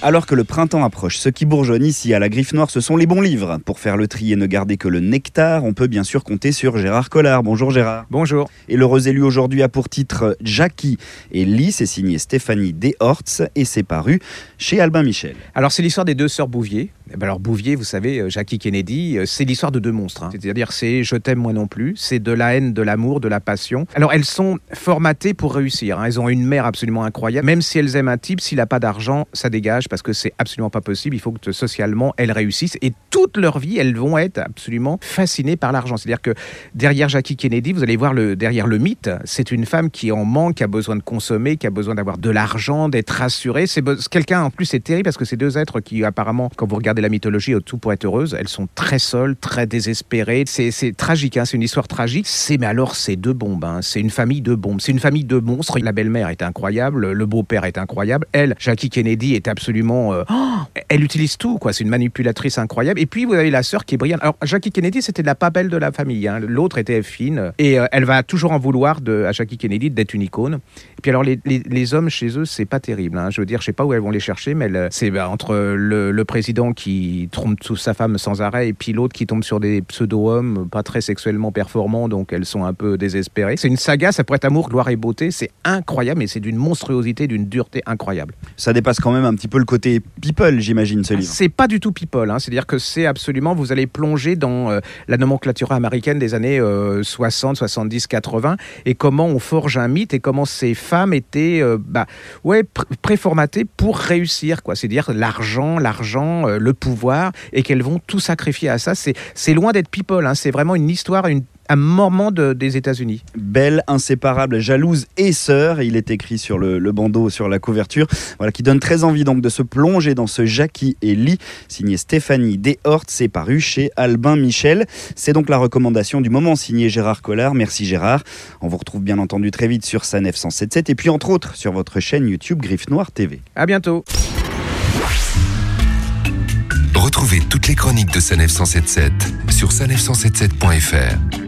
Alors que le printemps approche, ce qui bourgeonne ici à la Griffe Noire, ce sont les bons livres. Pour faire le tri et ne garder que le nectar, on peut bien sûr compter sur Gérard Collard. Bonjour Gérard. Bonjour. Et l'heureux élu aujourd'hui a pour titre Jackie et Lee, c'est signé Stéphanie Deshorts et c'est paru chez Albin Michel. Alors c'est l'histoire des deux sœurs Bouvier. Eh ben alors Bouvier, vous savez, euh, Jackie Kennedy, euh, c'est l'histoire de deux monstres. hein. C'est-à-dire c'est je t'aime moi non plus, c'est de la haine, de l'amour, de la passion. Alors elles sont formatées pour réussir. hein. Elles ont une mère absolument incroyable. Même si elles aiment un type, s'il n'a pas d'argent, ça dégage parce que c'est absolument pas possible. Il faut que socialement elles réussissent et toute leur vie elles vont être absolument fascinées par l'argent. C'est-à-dire que derrière Jackie Kennedy, vous allez voir le derrière le mythe, c'est une femme qui en manque, qui a besoin de consommer, qui a besoin d'avoir de l'argent, d'être rassurée. C'est quelqu'un en plus c'est terrible parce que ces deux êtres qui apparemment, quand vous regardez la mythologie, au tout pour être heureuse, elles sont très seules, très désespérées. C'est tragique, hein, c'est une histoire tragique. C'est mais alors c'est deux bombes, hein. c'est une famille de bombes, c'est une famille de monstres. La belle-mère est incroyable, le beau-père est incroyable. Elle, Jackie Kennedy, est absolument, euh, oh, elle utilise tout quoi. C'est une manipulatrice incroyable. Et puis vous avez la sœur qui est brillante. Alors Jackie Kennedy, c'était la pas belle de la famille. hein. L'autre était fine et euh, elle va toujours en vouloir de, à Jackie Kennedy d'être une icône. Et puis alors les, les- les hommes chez eux, c'est pas terrible. hein. Je veux dire, je sais pas où elles vont les chercher, mais c'est bah, entre le, le président qui trompe toute sa femme sans arrêt et puis l'autre qui tombe sur des pseudo-hommes pas très sexuellement performants, donc elles sont un peu désespérées. C'est une saga, ça pourrait être amour, gloire et beauté. C'est incroyable, mais c'est d'une monstruosité, d'une dureté incroyable. Ça dépasse quand même un petit peu le côté people, j'imagine, ce livre. C'est pas du tout people, hein. c'est-à-dire que c'est absolument, vous allez plonger dans euh, la nomenclature américaine des années euh, 60, 70, 80, et comment on forge un mythe et comment ces femmes étaient euh, bah, ouais, pr- préformatées pour réussir, quoi. C'est-à-dire l'argent, l'argent, euh, le pouvoir, et qu'elles vont tout sacrifier à ça. C'est loin d'être people, hein. c'est vraiment une histoire, une, un moment de- des États-Unis. Belle, inséparable, jalouse et sœur. Il est écrit sur le, le bandeau, sur la couverture, voilà, qui donne très envie donc de se plonger dans ce Jackie et Lee, signé Stéphanie Deshorts, c'est paru chez Albin Michel. C'est donc la recommandation du moment, signé Gérard Collard. Merci Gérard. On vous retrouve bien entendu très vite sur Sanef 177 et puis entre autres sur votre chaîne YouTube Griffe Noire TV. À bientôt. Retrouvez toutes les chroniques de Sanef 177 sur sanef177.fr.